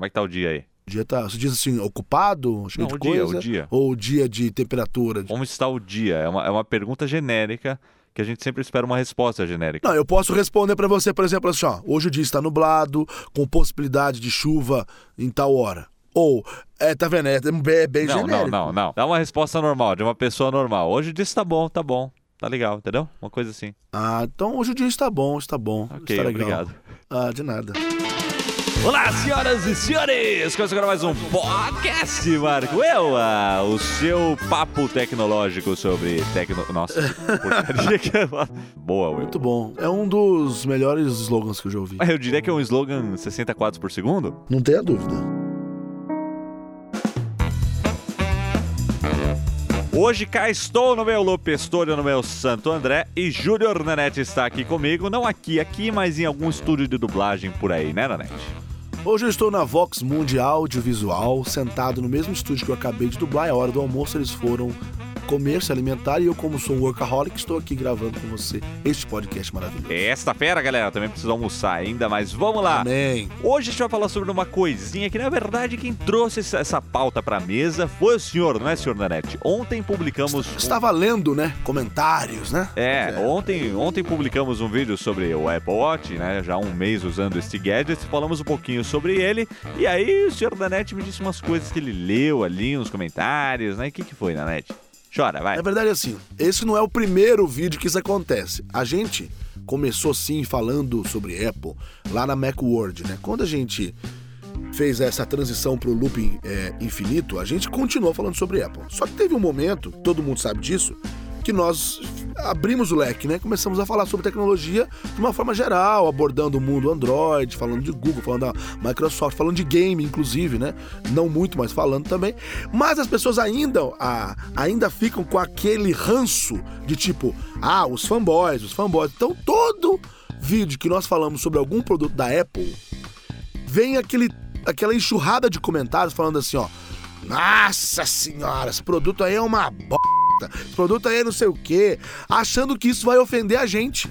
Como é que tá o dia aí? O dia tá, você diz assim, ocupado, cheio Não, de o dia, coisa? o dia. Ou o dia de temperatura? Como está o dia? É uma, é uma pergunta genérica que a gente sempre espera uma resposta genérica. Não, eu posso responder pra você, por exemplo, assim, ó, hoje o dia está nublado, com possibilidade de chuva em tal hora. Ou, é, tá vendo, é bem, é bem Não, não, genérico. não, não. Dá uma resposta normal, de uma pessoa normal. Hoje o dia está bom, tá bom. Tá legal, entendeu? Uma coisa assim. Ah, então hoje o dia está bom, está bom. Ok, está legal. obrigado. Ah, de nada. Olá, senhoras e senhores! Começa agora mais um podcast, Marco. Eu, ah, o seu papo tecnológico sobre tecno... Nossa, que porcaria que é... Boa, Will. Muito bom. É um dos melhores slogans que eu já ouvi. Eu diria que é um slogan 60 quadros por segundo. Não tenha dúvida. Hoje cá estou no meu Lopestolho, no meu Santo André, e Júnior Nanete está aqui comigo, não aqui, aqui, mas em algum estúdio de dublagem por aí, né, Nanete? Hoje eu estou na Vox Mundi Audiovisual, sentado no mesmo estúdio que eu acabei de dublar. É hora do almoço, eles foram comer, se alimentar, e eu, como sou um workaholic, estou aqui gravando com você este podcast maravilhoso. Esta fera, galera, também precisa almoçar ainda, mas vamos lá. Amém. Hoje a gente vai falar sobre uma coisinha que, na verdade, quem trouxe essa- pauta pra mesa foi o senhor, não é, senhor Nanete? Ontem publicamos... Estava lendo, né? Comentários, né? É, ontem, ontem publicamos um vídeo sobre o Apple Watch, né? Já há um mês usando este gadget, falamos um pouquinho sobre ele. E aí o senhor Nanete me disse umas coisas que ele leu ali, uns comentários, né? O que, que foi, Nanete? Chora, vai. Na verdade, assim, esse não é o primeiro vídeo que isso acontece. A gente começou sim falando sobre Apple lá na Macworld, né? Quando a gente fez essa transição pro looping é, infinito, a gente continuou falando sobre Apple. Só que teve um momento, todo mundo sabe disso, que nós abrimos o leque, né? Começamos a falar sobre tecnologia de uma forma geral, abordando o mundo Android, falando de Google, falando da Microsoft, falando de game, inclusive, né? Não muito, mas falando também. Mas as pessoas ainda, a- ainda ficam com aquele ranço de tipo, ah, os fanboys, os fanboys. Então todo vídeo que nós falamos sobre algum produto da Apple, vem aquele, aquela enxurrada de comentários falando assim, ó. Nossa senhora, esse produto aí é uma bosta. Esse produto aí é não sei o quê. Achando que isso vai ofender a gente.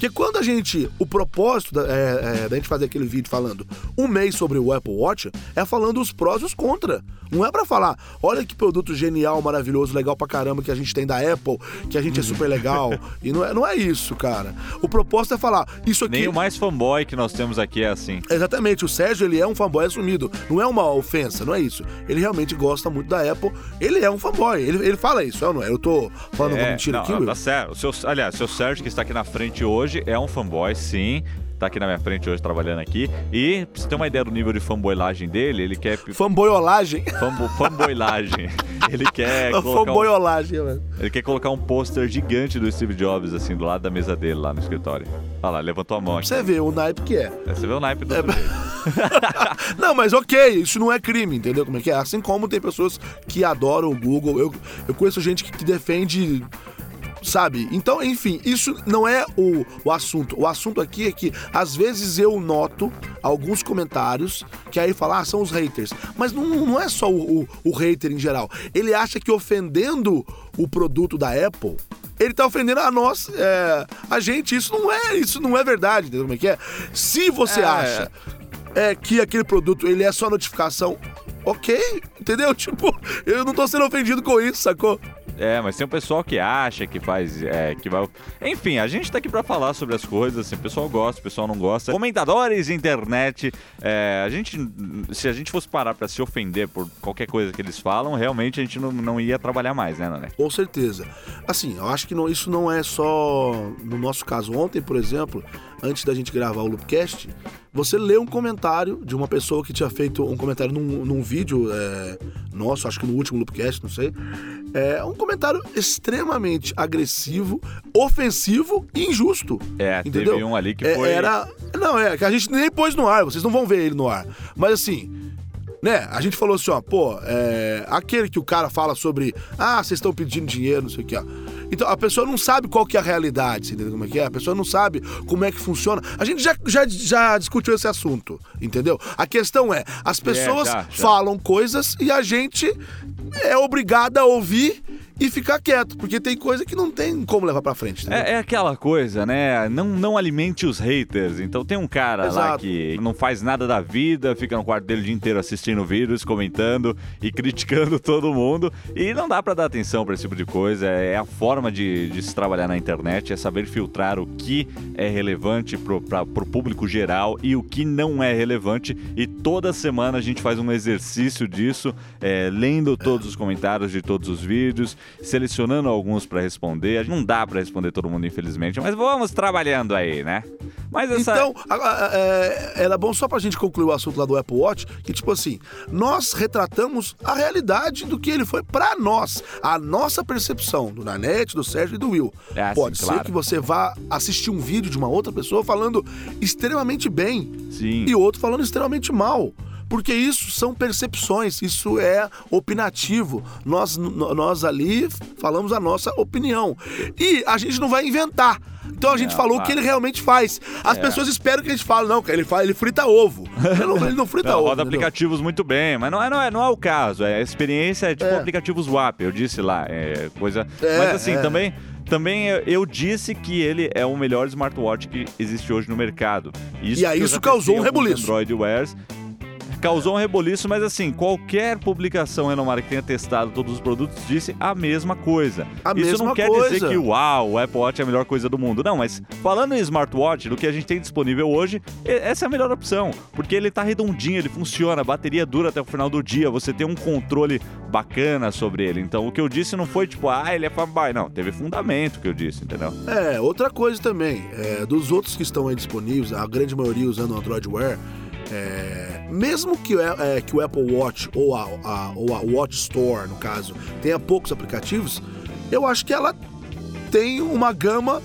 Porque quando a gente. O propósito da, é, é, da gente fazer aquele vídeo falando um mês sobre o Apple Watch é falando os prós e os contra. Não é pra falar, olha que produto genial, maravilhoso, legal pra caramba que a gente tem da Apple, que a gente é super legal. e não é, não é isso, cara. O propósito é falar, isso aqui. Nem o mais fanboy que nós temos aqui é assim. Exatamente, o Sérgio ele é um fanboy assumido. Não é uma ofensa, não é isso. Ele realmente gosta muito da Apple. Ele é um fanboy. Ele, ele fala isso, é ou não é? Eu tô falando uma É, mentira não, aqui, não, Will? Tá certo. O seu, aliás, o seu Sérgio, que está aqui na frente hoje, é um fanboy, sim. Tá aqui na minha frente hoje, trabalhando aqui. E, pra você ter uma ideia do nível de fanboylagem dele, ele quer... Fanboyolagem. Fambo, fanboylagem. Ele quer colocar um, velho. ele quer colocar um pôster gigante do Steve Jobs, assim, do lado da mesa dele, lá no escritório. Olha lá, levantou a mão aqui. Você vê o naipe que é. Você vê o naipe do sujeito. Não, mas ok, isso não é crime, entendeu como é que é? Assim como tem pessoas que adoram o Google. Eu, eu conheço gente que defende. Sabe? Então, enfim, isso não é o, o assunto. O assunto aqui é que, às vezes, eu noto alguns comentários que aí falam, ah, são os haters. Mas não, não é só o, o, o hater em geral. Ele acha que ofendendo o produto da Apple, ele tá ofendendo a nós, é, a gente. Isso não é, isso não é verdade, entendeu como é que é? Se você É. acha é que aquele produto ele é só notificação, ok, entendeu? Tipo, eu não tô sendo ofendido com isso, sacou? É, mas tem um pessoal que acha que faz. É, que vai. Enfim, a gente tá aqui pra falar sobre as coisas. Assim, o pessoal gosta, o pessoal não gosta. Comentadores, internet. é, a gente. Se a gente fosse parar pra se ofender por qualquer coisa que eles falam, realmente a gente não, não ia trabalhar mais, né, Nané? Com certeza. Assim, eu acho que não- isso não é só no nosso caso. Ontem, por exemplo, antes da gente gravar o Loopcast, você leu um comentário de uma pessoa que tinha feito um comentário num, num vídeo é, nosso, acho que no último Loopcast, não sei. É um comentário extremamente agressivo, ofensivo e injusto. É, entendeu? teve um ali que É, foi. Era. Não, é, que a gente nem pôs no ar, vocês não vão ver ele no ar. Mas assim. Né, a gente falou assim, ó, pô, é, aquele que o cara fala sobre, ah, vocês estão pedindo dinheiro, não sei o que, ó. Então, a pessoa não sabe qual que é a realidade, você entendeu como é que é? A pessoa não sabe como é que funciona. A gente já, já, já discutiu esse assunto, entendeu? A questão é, as pessoas já, já. falam coisas e a gente é obrigado a ouvir e ficar quieto, porque tem coisa que não tem como levar pra frente. É, é aquela coisa, né? Não, não alimente os haters. Então tem um cara lá Exato. que não faz nada da vida, fica no quarto dele o dia inteiro assistindo vídeos, comentando e criticando todo mundo. E não dá pra dar atenção pra esse tipo de coisa. É a forma de, de se trabalhar na internet, é saber filtrar o que é relevante pro, pra, pro público geral e o que não é relevante. E toda semana a gente faz um exercício disso, é, lendo todos os comentários de todos os vídeos, selecionando alguns pra responder. Não dá pra responder todo mundo, infelizmente, mas vamos trabalhando aí, né? Mas essa. Então, a- a- é, era bom só pra gente concluir o assunto lá do Apple Watch, que tipo assim, nós retratamos a realidade do que ele foi pra nós, a nossa percepção, do Nanete, do Sérgio e do Will. É, assim, Pode ser claro. que você vá assistir um vídeo de uma outra pessoa falando extremamente bem Sim. e outro falando extremamente mal. Porque isso são percepções, isso é opinativo. Nós, nós ali falamos a nossa opinião. E a gente não vai inventar. Então a gente É, falou o que ele realmente faz. As É. pessoas esperam que a gente fale, não, ele, faz, ele frita ovo. Ele não, ele não frita Não, ovo. roda entendeu? aplicativos muito bem, mas não é, não é, não é o caso. É, a experiência é tipo É. aplicativos WAP, eu disse lá. É coisa. É, mas assim, é. também. Também eu- disse que ele é o melhor smartwatch que existe hoje no mercado. Isso E aí isso causou um rebuliço. Android Wears. Causou um reboliço, mas assim, qualquer publicação renomada que tenha testado todos os produtos disse a mesma coisa. A Isso não mesma quer coisa. dizer que, uau, o Apple Watch é a melhor coisa do mundo. Não, mas falando em smartwatch, do que a gente tem disponível hoje, essa é a melhor opção. Porque ele tá redondinho, ele funciona, a bateria dura até o final do dia, você tem um controle bacana sobre ele. Então o que eu disse não foi tipo, ah, ele é fanboy. Não, teve fundamento o que eu disse, entendeu? É, outra coisa também, é, dos outros que estão aí disponíveis, a grande maioria usando o Android Wear, é, mesmo que, o- é, que o Apple Watch ou a, a- ou a Watch Store, no caso, tenha poucos aplicativos, eu acho que ela tem uma gama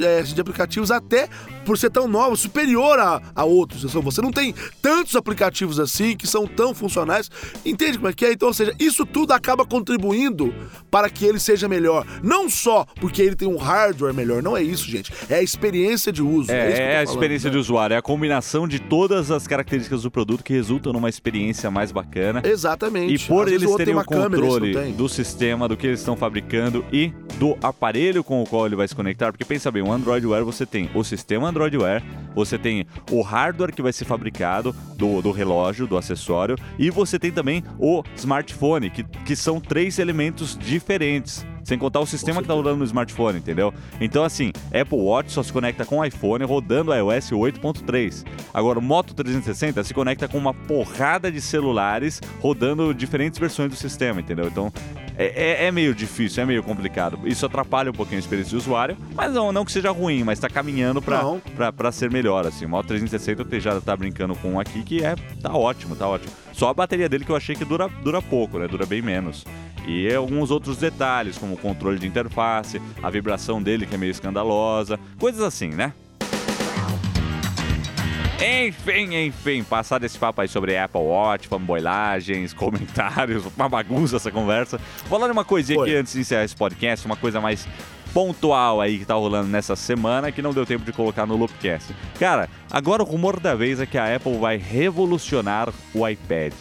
é, de aplicativos até por ser tão nova, superior a, a outros. Então, Você não tem tantos aplicativos assim que são tão funcionais. Entende como é que é? Então, ou seja, isso tudo acaba contribuindo para que ele seja melhor. Não só porque ele tem um hardware melhor, não é isso, gente. É a experiência de uso. É, é tô a falando, experiência né? de usuário, é a combinação de todas as características do produto que resultam numa experiência mais bacana. Exatamente. E por Às eles o terem o uma câmera, esse controle tem. do sistema, do que eles estão fabricando e do aparelho com o qual ele vai se conectar, porque pensa bem, o Android Wear você tem o sistema Android Wear, você tem o hardware que vai ser fabricado do, do relógio, do acessório, e você tem também o smartphone, que, que são três elementos diferentes. Sem contar o sistema que tá rodando no smartphone, entendeu? Então, assim, Apple Watch só se conecta com o iPhone rodando iOS 8.3. Agora, o Moto 360 se conecta com uma porrada de celulares rodando diferentes versões do sistema, entendeu? Então, é, é- é meio difícil, é meio complicado. Isso atrapalha um pouquinho a experiência do usuário, mas não, não que seja ruim, mas tá caminhando pra ser melhor, assim. O Moto 360 eu já tá brincando com um aqui que é, tá ótimo, tá ótimo. Só a bateria dele que eu achei que dura, dura pouco, né? Dura bem menos. E alguns outros detalhes, como o controle de interface, a vibração dele que é meio escandalosa, coisas assim, né? Enfim, enfim, passado esse papo aí sobre Apple Watch, fanboilagens, comentários, uma bagunça essa conversa. Falando uma coisinha aqui antes de encerrar esse podcast, uma coisa mais pontual aí que tá rolando nessa semana que não deu tempo de colocar no Loopcast. Cara, agora o rumor da vez é que a Apple vai revolucionar o iPad.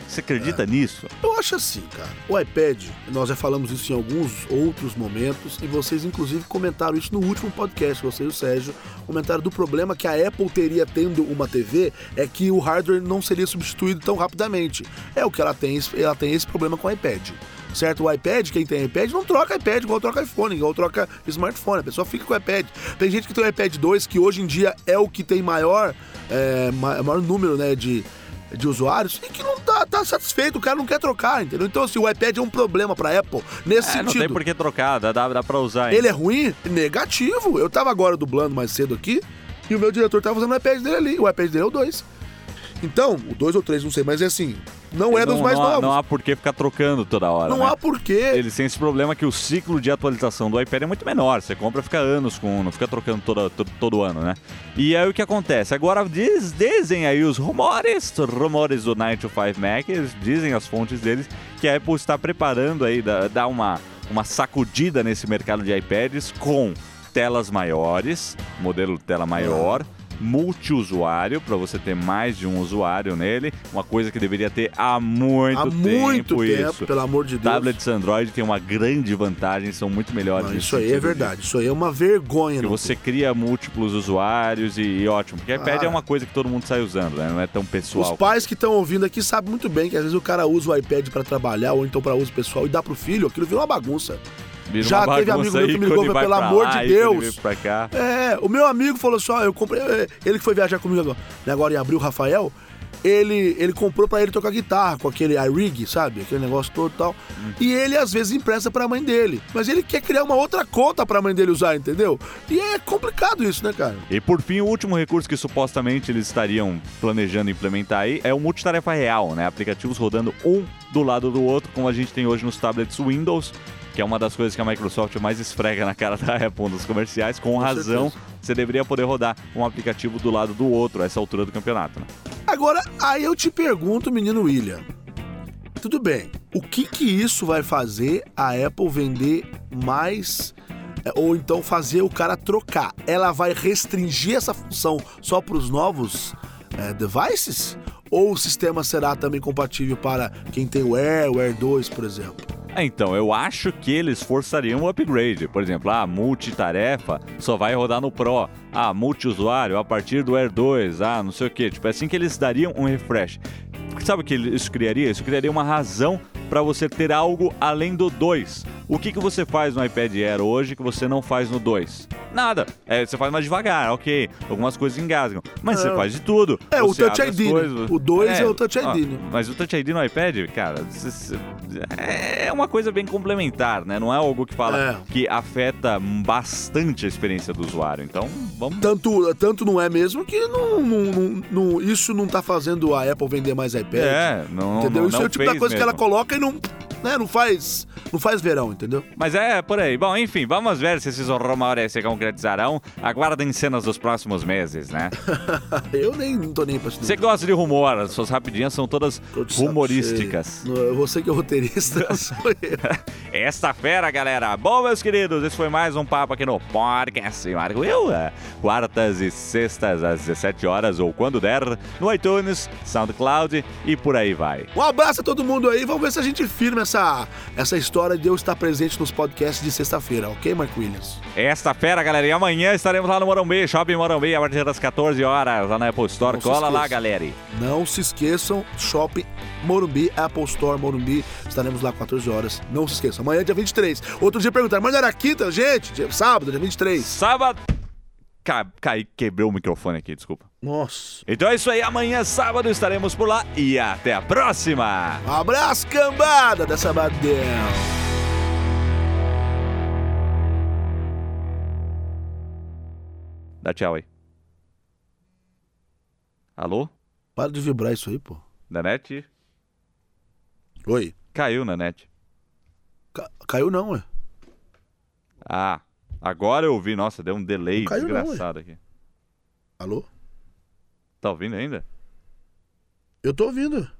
Você, acredita nisso? Eu acho assim, cara. O iPad, nós já falamos isso em alguns outros momentos e vocês, inclusive, comentaram isso no último podcast. Você e o Sérgio comentaram do problema que a Apple teria tendo uma TV é que o hardware não seria substituído tão rapidamente. É o que ela tem, ela tem esse problema com o iPad. Certo? O iPad, quem tem iPad, não troca iPad igual troca iPhone, igual troca smartphone. A pessoa fica com o iPad. Tem gente que tem o iPad 2, que hoje em dia é o que tem maior, é, ma- maior número né, de, de usuários e que não tá, tá satisfeito, o cara não quer trocar, entendeu? Então, assim, o iPad é um problema pra Apple nesse É, não sentido. tem por que trocar, dá, dá, dá pra usar ainda. Ele é ruim? Negativo. Eu tava agora dublando mais cedo aqui e o meu diretor tava usando o iPad dele ali. O iPad dele é o 2. Então, o 2 ou 3, não sei, mas é assim, não é dos mais não, há- novos. Não há por que ficar trocando toda hora. Não né? há porquê. Eles têm esse problema que o ciclo de atualização do iPad é muito menor. Você compra fica anos com um, não fica trocando toda, todo, todo ano, né? E aí o que acontece? Agora diz, dizem aí os rumores, rumores do 9 to 5 Mac, eles dizem as fontes deles que a Apple está preparando aí, dá uma, uma sacudida nesse mercado de iPads com telas maiores, modelo tela maior, multiusuário, para você ter mais de um usuário nele. Uma coisa que deveria ter há muito Há tempo. muito tempo, isso. pelo amor de Deus. Tablets Android têm uma grande vantagem, são muito melhores. Não, isso aí é verdade. Isso aí é uma vergonha. Que você cria múltiplos usuários e, e ótimo. Porque iPad Ah. é uma coisa que todo mundo sai usando, né? Não é tão pessoal. Os pais que estão ouvindo aqui sabem muito bem que às vezes o cara usa o iPad pra trabalhar ou então pra uso pessoal e dá pro filho, aquilo vira uma bagunça. Vira já teve amigo meu que me ligou, pelo amor lá, de Deus. É, o meu amigo falou assim, ó, eu comprei, é, ele que foi viajar comigo agora, agora em abril, o Rafael, ele, ele comprou pra ele tocar guitarra com aquele iRig, sabe? Aquele negócio todo e tal. Hum. E ele às vezes empresta pra mãe dele, mas ele quer criar uma outra conta pra mãe dele usar, entendeu? E é complicado isso, né, cara? E por fim, o último recurso que supostamente eles estariam planejando implementar aí é o multitarefa real, né? Aplicativos rodando um do lado do outro, como a gente tem hoje nos tablets Windows, que é uma das coisas que a Microsoft mais esfrega na cara da Apple nos comerciais, com, razão. certeza. Você deveria poder rodar um aplicativo do lado do outro a essa altura do campeonato, né? Agora, aí eu te pergunto, menino William. Tudo bem, o que que isso vai fazer a Apple vender mais é, ou então fazer o cara trocar? Ela vai restringir essa função só para os novos é, devices? Ou o sistema será também compatível para quem tem o Air, o Air 2, por exemplo? É, Então, eu acho que eles forçariam o upgrade. Por exemplo, a multitarefa só vai rodar no Pro. Ah, multiusuário a partir do Air 2. Ah, não sei o que. Tipo, é assim que eles dariam um refresh. Sabe o que isso criaria? Isso criaria uma razão para você ter algo além do 2. O que, que você faz no iPad Air hoje que você não faz no 2? Nada. É, você faz mais devagar, ok. Algumas coisas engasgam. Mas você É. faz de tudo. É, o Você Touch abre as ID, né? coisas. O 2 é o Touch ó, ID, né? Mas o Touch ID no iPad, cara, é uma coisa bem complementar, né? Não é algo que fala É. que afeta bastante a experiência do usuário. Então, vamos. Tanto, tanto não é mesmo que não, não- não- não- isso não tá fazendo a Apple vender mais iPad. É, não. Entendeu? Isso é o tipo da coisa que ela mesmo. coloca e não, né, não faz, não faz verão, entendeu? Mas é por aí. Bom, enfim, vamos ver se esses rumores se concretizarão. Aguardem cenas dos próximos meses, né? Eu nem não tô nem pra. Você gosta de rumor, as suas rapidinhas são todas humorísticas. cheio. Você que é roteirista, sou eu. Esta fera, galera. Bom, meus queridos, esse foi mais um papo aqui no podcast Marco Will. É, Quartas e sextas às 17 horas ou quando der, no iTunes, SoundCloud e por aí vai. Um abraço a todo mundo aí. Vamos ver se a gente firma essa, essa história de eu estar presente nos podcasts de sexta-feira, ok, Mark Williams? Esta fera, galera. E amanhã estaremos lá no Morumbi, Shopping Morumbi, a partir das 14 horas, lá na Apple Store. Não Cola lá, galera. Não se esqueçam, Shopping Morumbi, Apple Store Morumbi. Estaremos lá 14 horas. Não se esqueçam. Amanhã dia 23. Outro dia perguntaram, mas não era quinta, gente? Dia, sábado, dia 23. Sábado. Ca... Caí, quebrou o microfone aqui, desculpa. Nossa. Então é isso aí, amanhã, sábado, estaremos por lá e até a próxima! Abraço, cambada da Sabadell. Dá tchau aí. Alô? Para de vibrar isso aí, pô. Da net? Oi. Caiu na net. Ca- caiu não, ué. Ah, agora eu ouvi. Nossa, deu um delay Não caiu não, desgraçado aqui. Alô? Tá ouvindo ainda? Eu tô ouvindo.